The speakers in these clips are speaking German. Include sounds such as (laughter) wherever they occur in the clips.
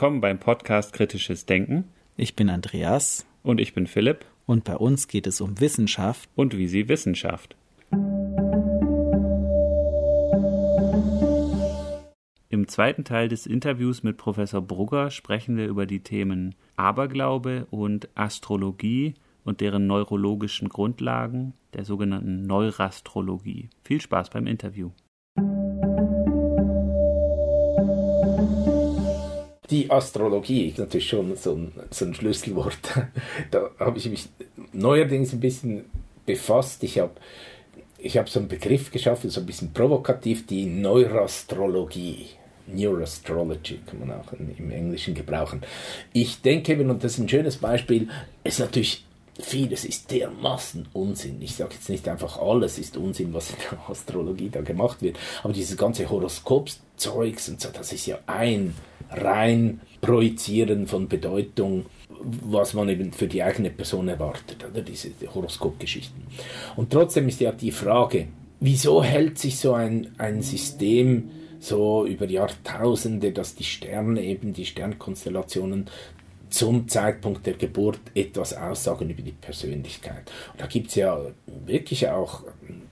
Willkommen beim Podcast Kritisches Denken. Ich bin Andreas. Und ich bin Philipp. Und bei uns geht es um Wissenschaft. Und wie sie Wissenschaft. Im zweiten Teil des Interviews mit Professor Brugger sprechen wir über die Themen Aberglaube und Astrologie und deren neurologischen Grundlagen, der sogenannten Neurastrologie. Viel Spaß beim Interview. Die Astrologie ist natürlich schon so ein, so ein Schlüsselwort. (laughs) Da habe ich mich neuerdings ein bisschen befasst. Ich habe ich hab so einen Begriff geschaffen, so ein bisschen provokativ, die Neurastrologie. Neuroastrology kann man auch im Englischen gebrauchen. Ich denke eben, und das ist ein schönes Beispiel, ist natürlich vieles ist dermaßen Unsinn. Ich sage jetzt nicht einfach alles ist Unsinn, was in der Astrologie da gemacht wird, aber dieses ganze Horoskopzeugs und so, das ist ja ein rein Projizieren von Bedeutung, was man eben für die eigene Person erwartet, oder diese Horoskopgeschichten. Und trotzdem ist ja die Frage, wieso hält sich so ein, ein System so über Jahrtausende, dass die Sterne eben, die Sternkonstellationen zum Zeitpunkt der Geburt etwas aussagen über die Persönlichkeit. Und da gibt es ja wirklich auch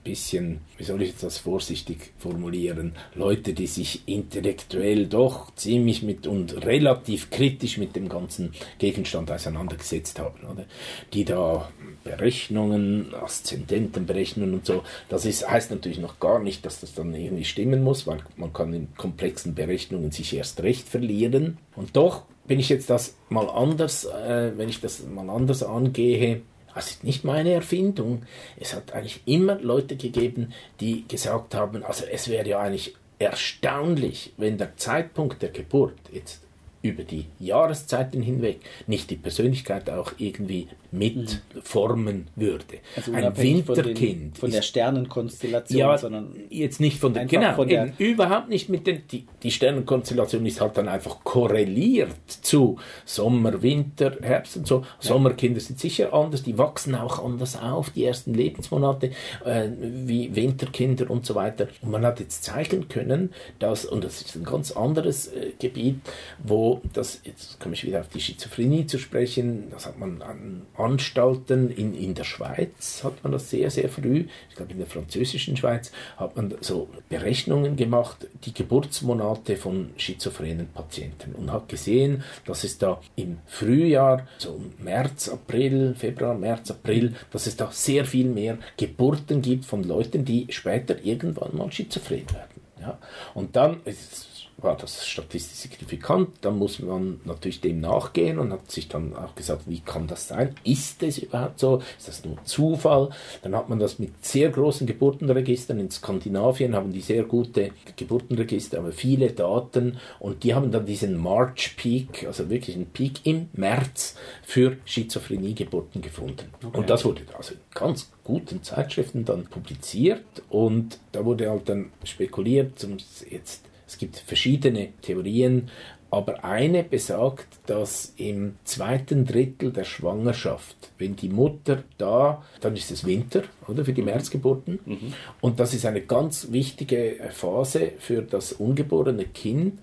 bisschen, wie soll ich das vorsichtig formulieren, Leute, die sich intellektuell doch ziemlich mit und relativ kritisch mit dem ganzen Gegenstand auseinandergesetzt haben, oder? Die da Berechnungen, Aszendentenberechnungen und so, das ist, heißt natürlich noch gar nicht, dass das dann irgendwie stimmen muss, weil man kann in komplexen Berechnungen sich erst recht verlieren. Und doch bin ich jetzt das mal anders, äh, wenn ich das mal anders angehe, das ist nicht meine Erfindung. Es hat eigentlich immer Leute gegeben, die gesagt haben, also es wäre ja eigentlich erstaunlich, wenn der Zeitpunkt der Geburt jetzt über die Jahreszeiten hinweg nicht die Persönlichkeit auch irgendwie mitformen würde. Also ein Winterkind. Von, den, von der Sternenkonstellation, ja, sondern jetzt nicht von der, genau, von der, überhaupt nicht mit den, die, die Sternenkonstellation ist halt dann einfach korreliert zu Sommer, Winter, Herbst und so. Ja. Sommerkinder sind sicher anders, die wachsen auch anders auf, die ersten Lebensmonate, äh, wie Winterkinder und so weiter. Und man hat jetzt zeigen können, dass, und das ist ein ganz anderes äh, Gebiet, wo das, jetzt komme ich wieder auf die Schizophrenie zu sprechen, das hat man an Anstalten in, in der Schweiz, hat man das sehr, sehr früh, ich glaube in der französischen Schweiz, hat man so Berechnungen gemacht, die Geburtsmonate von schizophrenen Patienten und hat gesehen, dass es da im Frühjahr, so März, April, Februar, März, April, dass es da sehr viel mehr Geburten gibt von Leuten, die später irgendwann mal schizophren werden. Ja. Und dann, ist war das statistisch signifikant. Dann muss man natürlich dem nachgehen und hat sich dann auch gesagt, wie kann das sein? Ist es überhaupt so? Ist das nur Zufall? Dann hat man das mit sehr großen Geburtenregistern. In Skandinavien haben die sehr gute Geburtenregister, aber viele Daten und die haben dann diesen March Peak, also wirklich einen Peak im März für Schizophrenie-Geburten gefunden. Okay. Und das wurde also in ganz guten Zeitschriften dann publiziert und da wurde halt dann spekuliert, jetzt es gibt verschiedene Theorien, aber eine besagt, dass im zweiten Drittel der Schwangerschaft, wenn die Mutter da, dann ist es Winter, oder, für die. Märzgeburten. Mhm. Und das ist eine ganz wichtige Phase für das ungeborene Kind,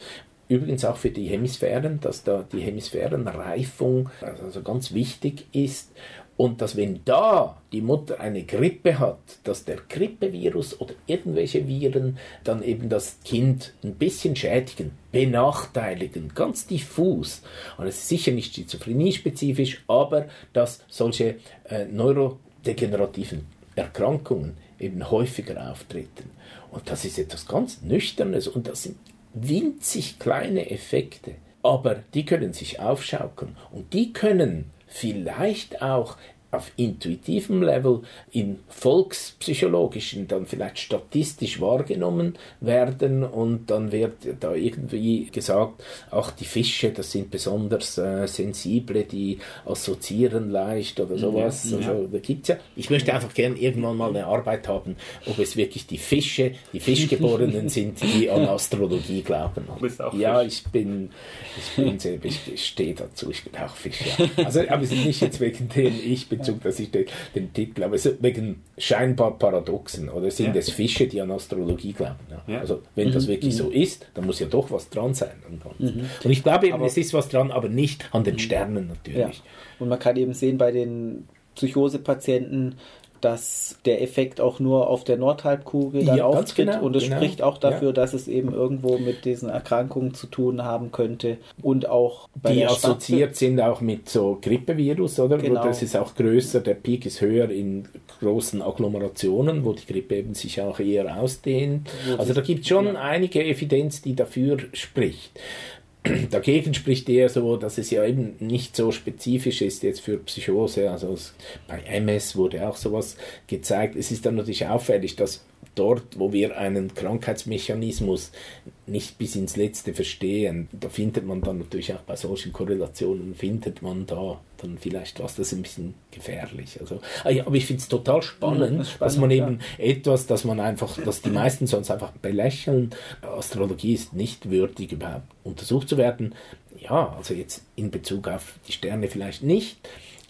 Übrigens auch für die Hemisphären, dass da die Hemisphärenreifung also ganz wichtig ist. Und dass wenn da die Mutter eine Grippe hat, dass der Grippevirus oder irgendwelche Viren dann eben das Kind ein bisschen schädigen, benachteiligen, ganz diffus. Und es ist sicher nicht schizophrenie-spezifisch, aber dass solche äh, neurodegenerativen Erkrankungen eben häufiger auftreten. Und das ist etwas ganz Nüchternes und das sind winzig kleine Effekte. Aber die können sich aufschaukeln und die können vielleicht auch auf intuitivem Level in volkspsychologischen dann vielleicht statistisch wahrgenommen werden und dann wird da irgendwie gesagt, auch die Fische, das sind besonders äh, sensible, die assoziieren leicht oder sowas. Ja, ja. Also, da gibt's ja. Ich möchte einfach gerne irgendwann mal eine Arbeit haben, ob es wirklich die Fische, die Fischgeborenen (laughs) sind, die an Astrologie glauben. ja, Fisch. ich bin, ich bin, ich stehe dazu, ich bin auch Fisch. Ja. Also, aber nicht jetzt wegen dem ich bin Entschuldigung, dass ich den, den Titel, aber es ist wegen scheinbar Paradoxen, oder sind ja. es Fische, die an Astrologie glauben. Ja. Ja. Also wenn mhm. das wirklich mhm. so ist, dann muss ja doch was dran sein. Mhm. Und ich glaube eben, aber, es ist was dran, aber nicht an den mhm. Sternen natürlich. Und man kann eben sehen bei den Psychosepatienten, dass der Effekt auch nur auf der Nordhalbkugel dann ja, auftritt genau, und es genau. spricht auch dafür, ja. dass es eben irgendwo mit diesen Erkrankungen zu tun haben könnte und auch bei die assoziiert sind auch mit so Grippevirus, oder? Genau. Das ist auch größer, der Peak ist höher in großen Agglomerationen, wo die Grippe eben sich auch eher ausdehnt. Also da gibt es schon ja. einige Evidenz, die dafür spricht. (clears throat) Dagegen spricht eher so, dass es ja eben nicht so spezifisch ist jetzt für Psychose. Also es, bei MS wurde auch sowas gezeigt. Es ist dann natürlich auffällig, dass dort, wo wir einen Krankheitsmechanismus nicht bis ins Letzte verstehen, da findet man dann natürlich auch bei solchen Korrelationen, findet man da dann vielleicht was, das ist ein bisschen gefährlich. Also, ah aber ich finde es total spannend, das spannend, dass man eben ja. etwas, dass man einfach, dass die meisten sonst einfach belächeln, Astrologie ist nicht würdig, überhaupt untersucht zu werden. Ja, also jetzt in Bezug auf die Sterne vielleicht nicht,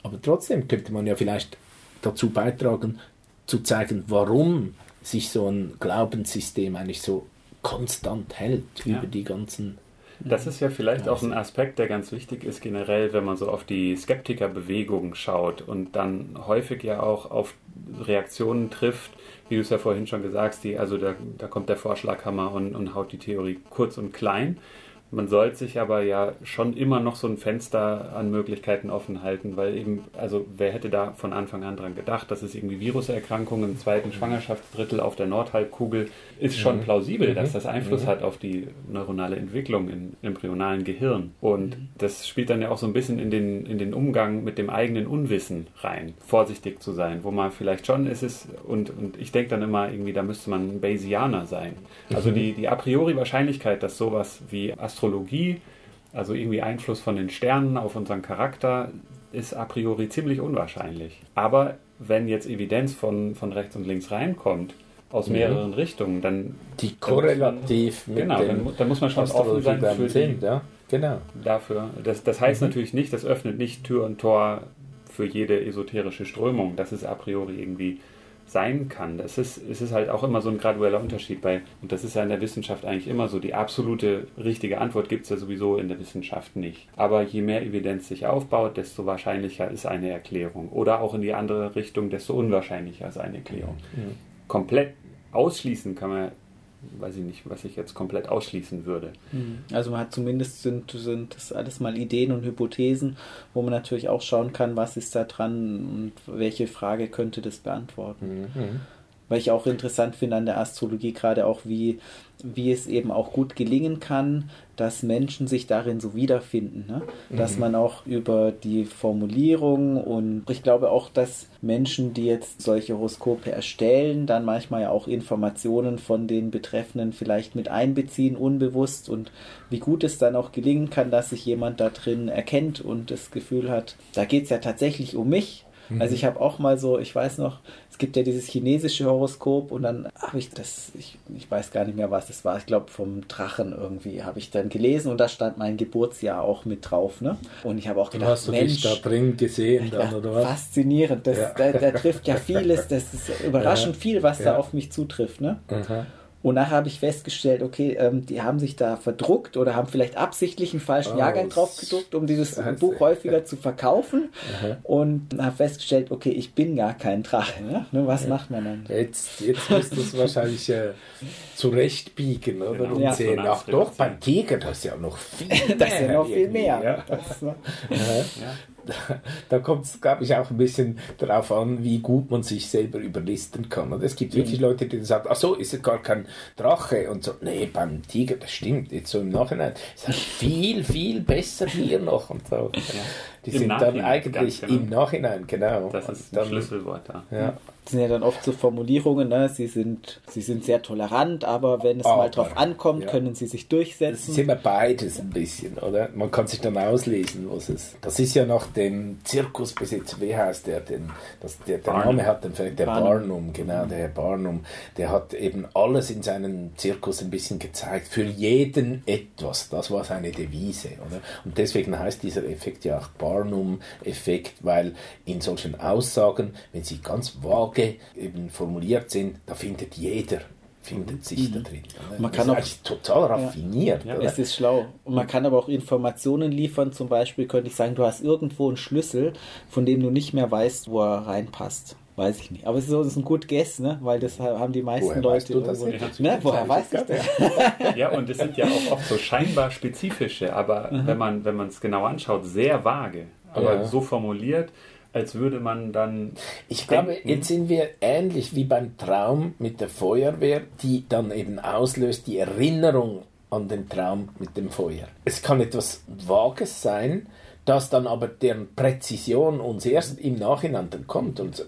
aber trotzdem könnte man ja vielleicht dazu beitragen, zu zeigen, warum sich so ein Glaubenssystem eigentlich so konstant hält ja. über die ganzen. Das ist ja vielleicht auch ein Aspekt, der ganz wichtig ist generell, wenn man so auf die Skeptikerbewegung schaut und dann häufig ja auch auf Reaktionen trifft, wie du es ja vorhin schon gesagt hast, die, also da, da kommt der Vorschlaghammer und, und haut die Theorie kurz und klein. Man sollte sich aber ja schon immer noch so ein Fenster an Möglichkeiten offen halten, weil eben, also wer hätte da von Anfang an dran gedacht, dass es irgendwie Viruserkrankungen im zweiten Schwangerschaftsdrittel auf der Nordhalbkugel ist schon mhm. plausibel, dass mhm. das Einfluss mhm. hat auf die neuronale Entwicklung im embryonalen Gehirn. Und das spielt dann ja auch so ein bisschen in den, in den Umgang mit dem eigenen Unwissen rein, vorsichtig zu sein, wo man vielleicht schon ist es, und, und ich denke dann immer irgendwie, da müsste man ein Bayesianer sein. Also die, die a priori Wahrscheinlichkeit, dass sowas wie Astrologie, also irgendwie Einfluss von den Sternen auf unseren Charakter, ist a priori ziemlich unwahrscheinlich. Aber wenn jetzt Evidenz von, von rechts und links reinkommt, aus mhm. mehreren mhm. Richtungen, dann. Die korrelativ man, Genau, dann, dann, muss man schon offen sein für sind, ja? genau. dafür. Das, das heißt mhm. natürlich nicht, das öffnet nicht Tür und Tor für jede esoterische Strömung, dass es a priori irgendwie sein kann. Das ist, es ist halt auch immer so ein gradueller Unterschied bei, und das ist ja in der Wissenschaft eigentlich immer so, die absolute richtige Antwort gibt es ja sowieso in der Wissenschaft nicht. Aber je mehr Evidenz sich aufbaut, desto wahrscheinlicher ist eine Erklärung. Oder auch in die andere Richtung, desto unwahrscheinlicher ist eine Erklärung. Mhm. Komplett ausschließen kann man weiß ich nicht, was ich jetzt komplett ausschließen würde. Mhm. Also man hat zumindest sind, sind das alles mal Ideen und Hypothesen, wo man natürlich auch schauen kann, was ist da dran und welche Frage könnte das beantworten. Mhm. Weil ich auch interessant finde an der Astrologie gerade auch, wie, wie es eben auch gut gelingen kann, dass Menschen sich darin so wiederfinden. Ne? Mhm. Dass man auch über die Formulierung und ich glaube auch, dass Menschen, die jetzt solche Horoskope erstellen, dann manchmal ja auch Informationen von den Betreffenden vielleicht mit einbeziehen, unbewusst und wie gut es dann auch gelingen kann, dass sich jemand da drin erkennt und das Gefühl hat, da geht es ja tatsächlich um mich Mhm. Also ich habe auch mal so, ich weiß noch, es gibt ja dieses chinesische Horoskop und dann habe ich das, ich, ich weiß gar nicht mehr, was das war, ich glaube vom Drachen irgendwie, habe ich dann gelesen und da stand mein Geburtsjahr auch mit drauf. Ne? Und ich habe auch gedacht, hast du Mensch, dich da drin gesehen dann, oder was? Faszinierend, das, ja. da, da, trifft ja vieles, das ist (laughs) überraschend ja. viel, was ja. da auf mich zutrifft. Ne? Mhm. Und nachher habe ich festgestellt, okay, ähm, die haben sich da verdruckt oder haben vielleicht absichtlich einen falschen oh, Jahrgang drauf gedruckt, um dieses Buch häufiger zu verkaufen. Aha. Und habe festgestellt, okay, ich bin gar kein Drache. Ne? Was ja. macht man dann? Jetzt, jetzt musst du es wahrscheinlich äh, zurechtbiegen, oder? Genau. Und ja. sehen, ach doch, beim Tiger, das ist ja noch viel mehr. (laughs) das ist ja noch viel mehr. Ja. Das, ne? ja (laughs) da kommt es, glaube ich, auch ein bisschen darauf an, wie gut man sich selber überlisten kann. Und es gibt mhm. wirklich Leute, die sagen, ach so, ist es gar kein Drache und so. Nee, beim Tiger, das stimmt, jetzt so im Nachhinein. Es ist (laughs) viel, viel besser hier noch und so. Die Im sind dann eigentlich genau. im Nachhinein, genau. Das ist ein Schlüsselwort da. Ja. Das sind ja dann oft so Formulierungen, ne? sie, sind, sie sind sehr tolerant, aber wenn es aber, mal drauf ankommt, ja. können sie sich durchsetzen. Das ist immer beides ein bisschen, oder? Man kann sich dann auslesen, was es. Das ist ja nach dem Zirkusbesitzer, wie heißt der denn? Das, der, der Name hat den der Barnum. Barnum, genau, der Herr Barnum, der hat eben alles in seinem Zirkus ein bisschen gezeigt. Für jeden etwas. Das war seine Devise. Oder? Und deswegen heißt dieser Effekt ja auch Barnum-Effekt, weil in solchen Aussagen, wenn sie ganz vage eben formuliert sind, da findet jeder findet sich mhm. da drin. Man das kann auch total raffiniert. Ja, es ist schlau. Und man kann aber auch Informationen liefern. Zum Beispiel könnte ich sagen, du hast irgendwo einen Schlüssel, von dem du nicht mehr weißt, wo er reinpasst. Weiß ich nicht. Aber es ist, so, das ist ein gut Guess, ne? weil das haben die meisten woher Leute. du das nicht? Ne? Woher weiß ich das? (laughs) ja, und es sind ja auch oft so scheinbar spezifische, aber mhm. wenn man wenn es genau anschaut, sehr vage, aber ja. so formuliert, als würde man dann. Ich denken, glaube, jetzt sind wir ähnlich wie beim Traum mit der Feuerwehr, die dann eben auslöst die Erinnerung an den Traum mit dem Feuer. Es kann etwas Vages sein, dass dann aber deren Präzision uns erst im Nachhinein dann kommt. Und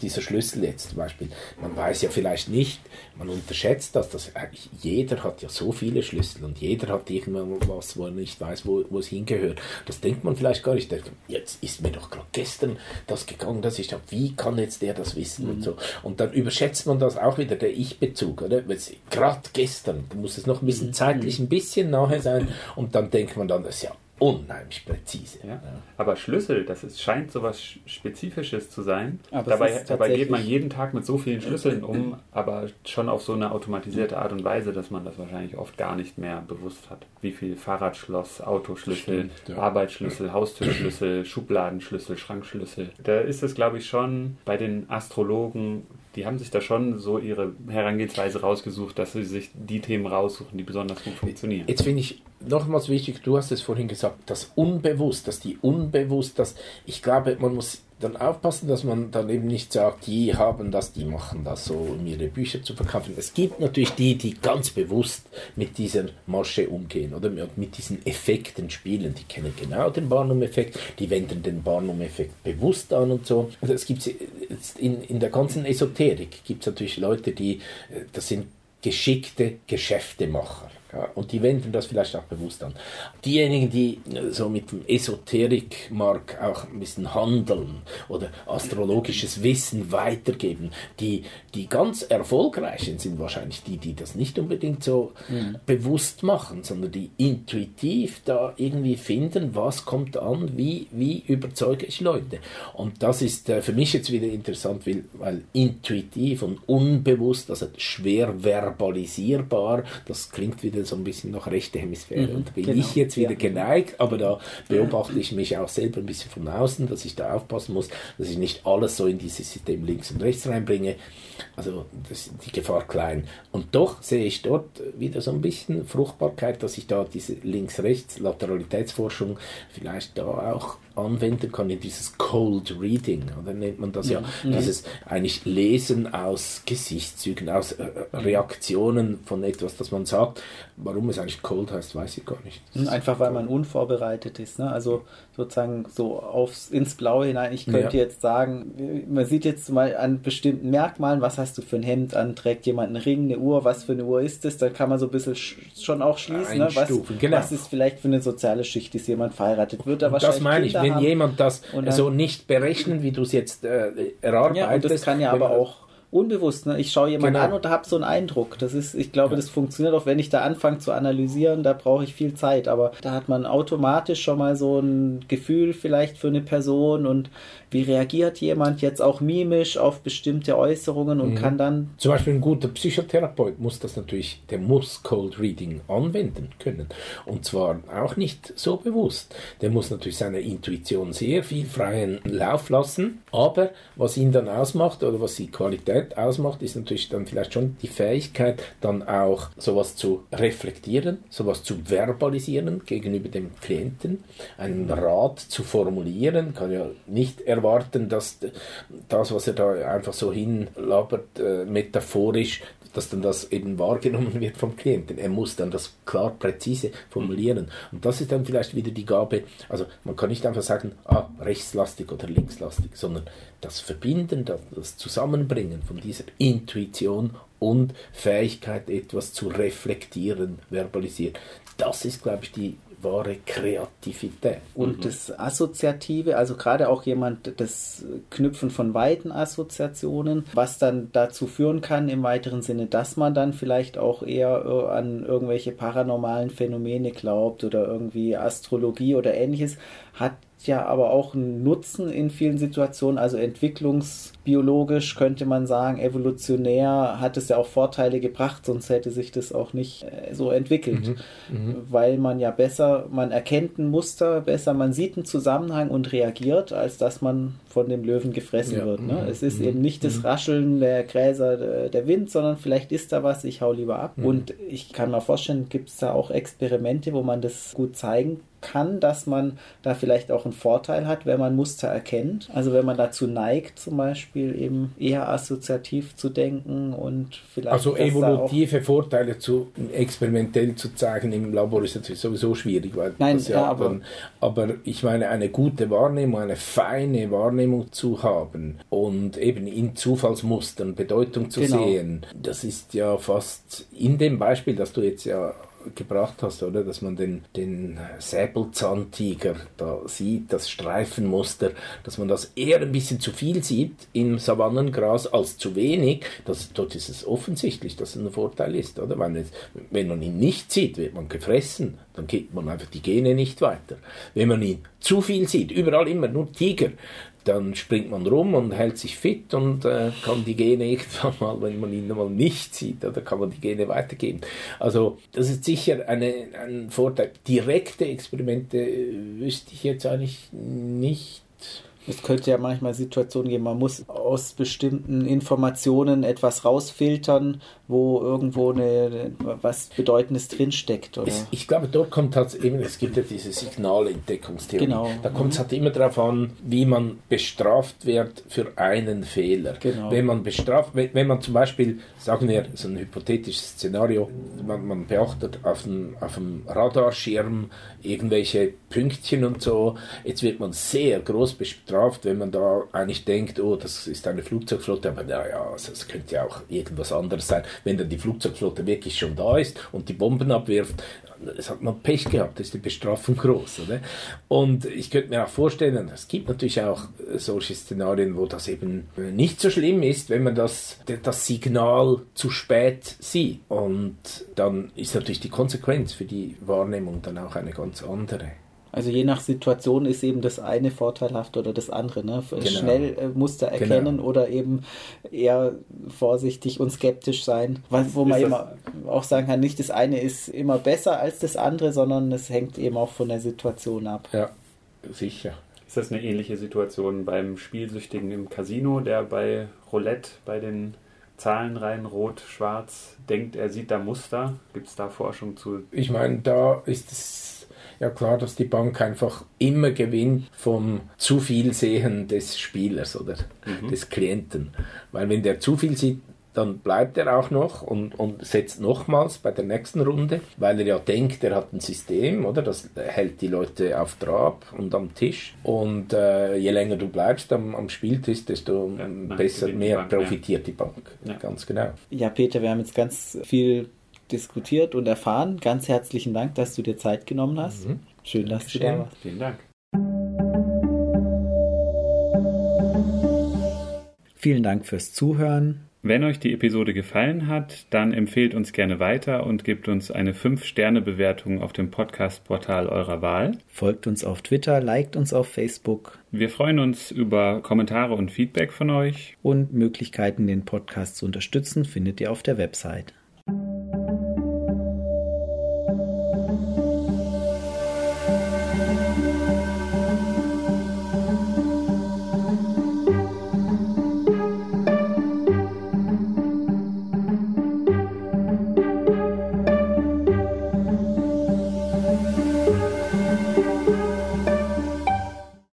dieser Schlüssel jetzt zum Beispiel, man weiß ja vielleicht nicht, man unterschätzt das, dass jeder hat ja so viele Schlüssel und jeder hat irgendwas, wo er nicht weiß, wo, wo es hingehört. Das denkt man vielleicht gar nicht. Jetzt ist mir doch gerade gestern das gegangen, dass ich dachte, wie kann jetzt der das wissen mhm. und so. Und dann überschätzt man das auch wieder, der Ich-Bezug, oder? Gerade gestern, da muss es noch ein bisschen mhm. zeitlich ein bisschen nahe sein und dann denkt man dann, das ist ja unheimlich präzise. Ja. Aber Schlüssel, das ist, scheint so was Spezifisches zu sein. Aber dabei, dabei geht man jeden Tag mit so vielen Schlüsseln um, aber schon auf so eine automatisierte Art und Weise, dass man das wahrscheinlich oft gar nicht mehr bewusst hat. Wie viel Fahrradschloss, Autoschlüssel, Stimmt, ja. Arbeitsschlüssel, Haustürschlüssel, (clears throat) Schubladenschlüssel, Schrankschlüssel. Da ist es, glaube ich, schon bei den Astrologen die haben sich da schon so ihre Herangehensweise rausgesucht, dass sie sich die Themen raussuchen, die besonders gut funktionieren. Jetzt finde ich nochmals wichtig, du hast es vorhin gesagt, das Unbewusst, dass die Unbewusst, dass ich glaube, man muss dann aufpassen, dass man dann eben nicht sagt, die haben das, die machen das so, um ihre Bücher zu verkaufen. Es gibt natürlich die, die ganz bewusst mit dieser Masche umgehen oder mit diesen Effekten spielen. Die kennen genau den Barnum-Effekt, die wenden den Barnum-Effekt bewusst an und so. Also es gibt in, in der ganzen Esoterik gibt es natürlich Leute, die, äh, das sind geschickte Geschäftemacher. Ja, und die wenden das vielleicht auch bewusst an. Diejenigen, die äh, so mit dem Esoterikmark auch ein bisschen handeln oder astrologisches Wissen weitergeben, die, die ganz erfolgreichen sind wahrscheinlich die, die das nicht unbedingt so mhm. bewusst machen, sondern die intuitiv da irgendwie finden, was kommt an, wie, wie überzeuge ich Leute. Und das ist äh, für mich jetzt wieder interessant, weil, weil intuitiv und unbewusst, also schwer verbalisierbar, das klingt wieder so ein bisschen nach rechte Hemisphäre. Mhm, und da bin genau. ich jetzt wieder ja. geneigt, aber da beobachte ich mich auch selber ein bisschen von außen, dass ich da aufpassen muss, dass ich nicht alles so in dieses System links und rechts reinbringe. Also das ist die Gefahr klein. Und doch sehe ich dort wieder so ein bisschen Fruchtbarkeit, dass ich da diese Links-Rechts-Lateralitätsforschung vielleicht da auch anwenden kann in dieses Cold Reading, oder nennt man das ja, ja. Mhm. dieses eigentlich Lesen aus Gesichtszügen, aus äh, Reaktionen von etwas, das man sagt. Warum es eigentlich Cold heißt, weiß ich gar nicht. Das Einfach weil man unvorbereitet ist, ne? also sozusagen so aufs, ins Blaue hinein. Ich könnte ja. jetzt sagen, man sieht jetzt mal an bestimmten Merkmalen, was hast du für ein Hemd an, trägt jemand einen Ring, eine Uhr, was für eine Uhr ist das, dann kann man so ein bisschen schon auch schließen, ne? was, genau. was ist vielleicht für eine soziale Schicht, ist jemand verheiratet, wird er wahrscheinlich Das meine ich, wenn haben. jemand das so nicht berechnen, wie du es jetzt äh, erarbeitest. Ja, und das kann ja aber auch unbewusst. Ne? Ich schaue jemanden genau. an und habe so einen Eindruck. Das ist, ich glaube, ja. das funktioniert auch, wenn ich da anfange zu analysieren, da brauche ich viel Zeit. Aber da hat man automatisch schon mal so ein Gefühl vielleicht für eine Person und wie reagiert jemand jetzt auch mimisch auf bestimmte Äußerungen und mhm. kann dann. Zum Beispiel ein guter Psychotherapeut muss das natürlich, der muss Cold Reading anwenden können. Und zwar auch nicht so bewusst. Der muss natürlich seiner Intuition sehr viel freien Lauf lassen. Aber was ihn dann ausmacht oder was die Qualität ausmacht, ist natürlich dann vielleicht schon die Fähigkeit, dann auch sowas zu reflektieren, sowas zu verbalisieren gegenüber dem Klienten, einen Rat zu formulieren, kann ja nicht erwarten, erwarten, dass das, was er da einfach so hinlabert, äh, metaphorisch, dass dann das eben wahrgenommen wird vom Klienten. Er muss dann das klar, präzise formulieren. Und das ist dann vielleicht wieder die Gabe, also man kann nicht einfach sagen, ah, rechtslastig oder linkslastig, sondern das Verbinden, das Zusammenbringen von dieser Intuition und Fähigkeit, etwas zu reflektieren, verbalisieren, das ist, glaube ich, die wahre Kreativität. Und mhm. das Assoziative, also gerade auch jemand, das Knüpfen von weiten Assoziationen, was dann dazu führen kann im weiteren Sinne, dass man dann vielleicht auch eher äh, an irgendwelche paranormalen Phänomene glaubt oder irgendwie Astrologie oder ähnliches, hat ja aber auch einen Nutzen in vielen Situationen, also entwicklungsbiologisch könnte man sagen, evolutionär hat es ja auch Vorteile gebracht, sonst hätte sich das auch nicht äh, so entwickelt, mhm, mhm. weil man ja besser, man erkennt ein Muster besser, man sieht einen Zusammenhang und reagiert, als dass man von dem Löwen gefressen ja, wird. Ne? Mhm, es ist mhm, eben nicht das mhm. Rascheln der Gräser, der Wind, sondern vielleicht ist da was, ich hau lieber ab. Mhm. Und ich kann mir vorstellen, gibt es da auch Experimente, wo man das gut zeigen kann, dass man da vielleicht auch einen Vorteil hat, wenn man Muster erkennt. Also wenn man dazu neigt, zum Beispiel eben eher assoziativ zu denken und vielleicht. Also evolutive Vorteile zu experimentell zu zeigen im Labor ist natürlich sowieso schwierig, weil Nein, ja, ja, aber, dann, aber ich meine, eine gute Wahrnehmung, eine feine Wahrnehmung zu haben und eben in Zufallsmustern Bedeutung zu genau. sehen, das ist ja fast in dem Beispiel, das du jetzt ja gebracht hast, oder? Dass man den, den Säbelzahntiger da sieht, das Streifenmuster, dass man das eher ein bisschen zu viel sieht im Savannengras als zu wenig. Das, dort ist es offensichtlich, dass es ein Vorteil ist, oder? Es, wenn man ihn nicht sieht, wird man gefressen. Dann geht man einfach die Gene nicht weiter. Wenn man ihn zu viel sieht, überall immer nur Tiger, dann springt man rum und hält sich fit und äh, kann die Gene (laughs) irgendwann mal, wenn man ihn mal nicht sieht, oder kann man die Gene weitergeben. Also das ist sicher eine, ein Vorteil. Direkte Experimente äh, wüsste ich jetzt eigentlich nicht es könnte ja manchmal Situationen geben, man muss aus bestimmten Informationen etwas rausfiltern, wo irgendwo eine, was Bedeutendes drinsteckt. Oder? Es, ich glaube, dort kommt halt eben, es gibt ja diese Signalentdeckungstheorie. Genau. Da kommt es halt immer darauf an, wie man bestraft wird für einen Fehler. Genau. Wenn man bestraft, wenn, wenn man zum Beispiel, sagen wir, so ein hypothetisches Szenario, man, man beachtet auf dem, auf dem Radarschirm irgendwelche Pünktchen und so, jetzt wird man sehr groß bestraft wenn man da eigentlich denkt, oh, das ist eine Flugzeugflotte, aber naja, also es könnte ja auch irgendwas anderes sein. Wenn dann die Flugzeugflotte wirklich schon da ist und die Bomben abwirft, es hat man Pech gehabt, ist die Bestrafung groß. Oder? Und ich könnte mir auch vorstellen, es gibt natürlich auch solche Szenarien, wo das eben nicht so schlimm ist, wenn man das, das Signal zu spät sieht. Und dann ist natürlich die Konsequenz für die Wahrnehmung dann auch eine ganz andere. Also je nach Situation ist eben das eine vorteilhaft oder das andere. Ne? Genau. Schnell äh, Muster genau. erkennen genau. oder eben eher vorsichtig und skeptisch sein. Wo man eben auch sagen kann, nicht das eine ist immer besser als das andere, sondern es hängt eben auch von der Situation ab. Ja, sicher. Ist das eine ähnliche Situation beim Spielsüchtigen im Casino, der bei Roulette bei den Zahlenreihen rot, schwarz denkt, er sieht da Muster? Gibt es da Forschung zu? Ich meine, da ist es ja klar, dass die Bank einfach immer gewinnt vom zu viel Sehen des Spielers oder mhm. des Klienten. Weil wenn der zu viel sieht, dann bleibt er auch noch und, und setzt nochmals bei der nächsten Runde, weil er ja denkt, er hat ein System, oder? Das hält die Leute auf Trab und am Tisch. Und äh, je länger du bleibst am, am Spieltisch, desto ja, besser, mehr Bank, profitiert ja. die Bank. Ja. Ganz genau. Ja, Peter, wir haben jetzt ganz viel diskutiert und erfahren. Ganz herzlichen Dank, dass du dir Zeit genommen hast. Mhm. Schön, dass Dankeschön. du da warst. Vielen Dank. Vielen Dank fürs Zuhören. Wenn euch die Episode gefallen hat, dann empfehlt uns gerne weiter und gebt uns eine 5-Sterne-Bewertung auf dem Podcast-Portal eurer Wahl. Folgt uns auf Twitter, liked uns auf Facebook. Wir freuen uns über Kommentare und Feedback von euch. Und Möglichkeiten, den Podcast zu unterstützen, findet ihr auf der Website.